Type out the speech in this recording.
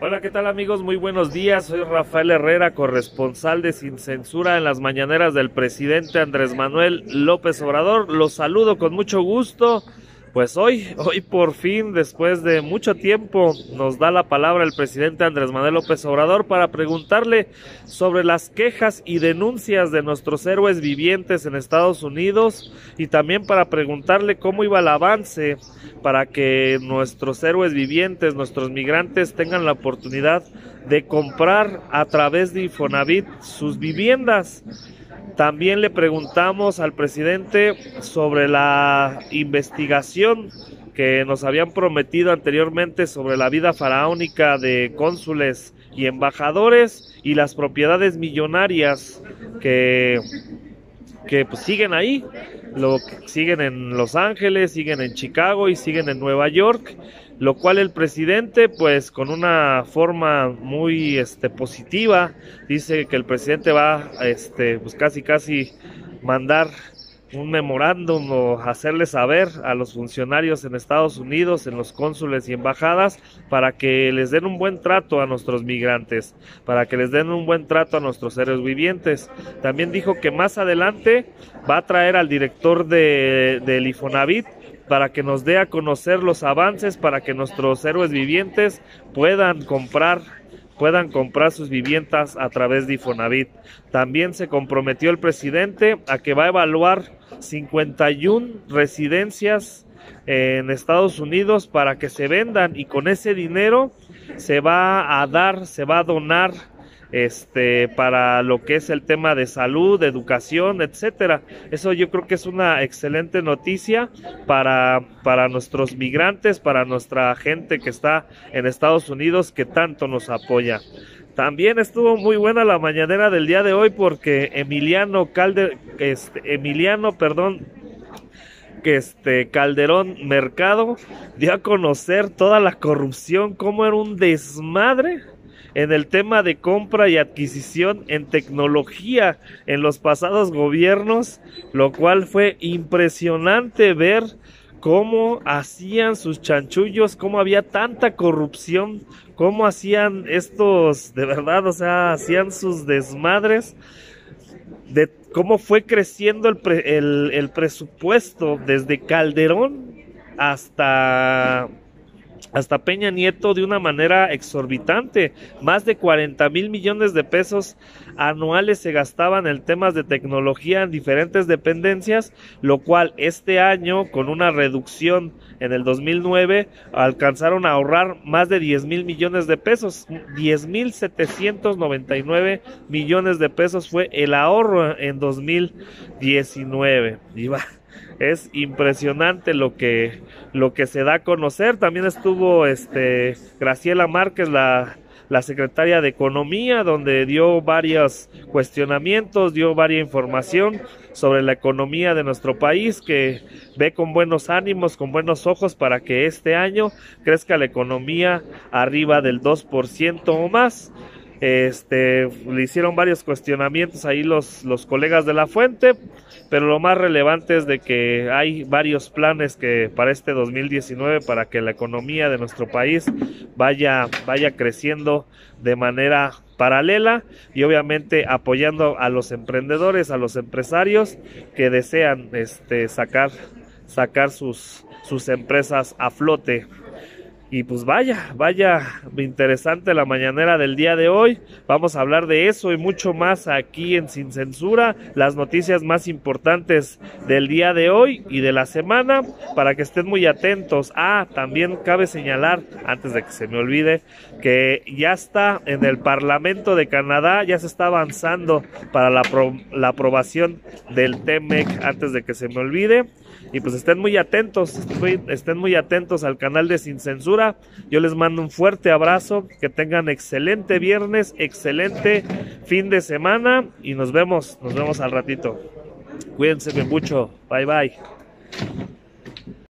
Hola, ¿qué tal amigos? Muy buenos días. Soy Rafael Herrera, corresponsal de Sin Censura en las mañaneras del presidente Andrés Manuel López Obrador. Los saludo con mucho gusto pues hoy, hoy por fin, después de mucho tiempo, nos da la palabra el presidente Andrés Manuel López Obrador para preguntarle sobre las quejas y denuncias de nuestros héroes vivientes en Estados Unidos y también para preguntarle cómo iba el avance para que nuestros héroes vivientes, nuestros migrantes tengan la oportunidad de comprar a través de Infonavit sus viviendas. También le preguntamos al presidente sobre la investigación que nos habían prometido anteriormente sobre la vida faraónica de cónsules y embajadores y las propiedades millonarias que, que pues, siguen ahí, lo, siguen en Los Ángeles, siguen en Chicago y siguen en Nueva York lo cual el presidente pues con una forma muy este positiva dice que el presidente va este pues casi casi mandar un memorándum o hacerle saber a los funcionarios en Estados Unidos, en los cónsules y embajadas, para que les den un buen trato a nuestros migrantes, para que les den un buen trato a nuestros seres vivientes. También dijo que más adelante va a traer al director de, del Ifonavit para que nos dé a conocer los avances, para que nuestros héroes vivientes puedan comprar puedan comprar sus viviendas a través de Ifonavit. También se comprometió el presidente a que va a evaluar 51 residencias en Estados Unidos para que se vendan y con ese dinero se va a dar, se va a donar este, para lo que es el tema de salud, educación, etcétera. Eso yo creo que es una excelente noticia para, para nuestros migrantes, para nuestra gente que está en Estados Unidos que tanto nos apoya. También estuvo muy buena la mañanera del día de hoy porque Emiliano Calder, este, Emiliano, perdón, que este Calderón Mercado dio a conocer toda la corrupción, cómo era un desmadre en el tema de compra y adquisición en tecnología en los pasados gobiernos, lo cual fue impresionante ver cómo hacían sus chanchullos, cómo había tanta corrupción, cómo hacían estos, de verdad, o sea, hacían sus desmadres, de cómo fue creciendo el, el, el presupuesto desde Calderón hasta hasta Peña Nieto de una manera exorbitante. Más de 40 mil millones de pesos anuales se gastaban en temas de tecnología en diferentes dependencias, lo cual este año, con una reducción en el 2009, alcanzaron a ahorrar más de 10 mil millones de pesos. 10 mil 799 millones de pesos fue el ahorro en 2019. Y va es impresionante lo que lo que se da a conocer también estuvo este Graciela Márquez la la secretaria de Economía, donde dio varios cuestionamientos, dio varia información sobre la economía de nuestro país, que ve con buenos ánimos, con buenos ojos para que este año crezca la economía arriba del 2% o más. Este, le hicieron varios cuestionamientos ahí los, los colegas de la fuente, pero lo más relevante es de que hay varios planes que para este 2019 para que la economía de nuestro país vaya, vaya creciendo de manera paralela y obviamente apoyando a los emprendedores, a los empresarios que desean este, sacar, sacar sus, sus empresas a flote. Y pues vaya, vaya interesante la mañanera del día de hoy. Vamos a hablar de eso y mucho más aquí en Sin Censura, las noticias más importantes del día de hoy y de la semana para que estén muy atentos. Ah, también cabe señalar, antes de que se me olvide, que ya está en el Parlamento de Canadá, ya se está avanzando para la, la aprobación del TEMEC antes de que se me olvide. Y pues estén muy atentos, estén muy atentos al canal de Sin Censura. Yo les mando un fuerte abrazo, que tengan excelente viernes, excelente fin de semana y nos vemos, nos vemos al ratito. Cuídense mucho, bye bye.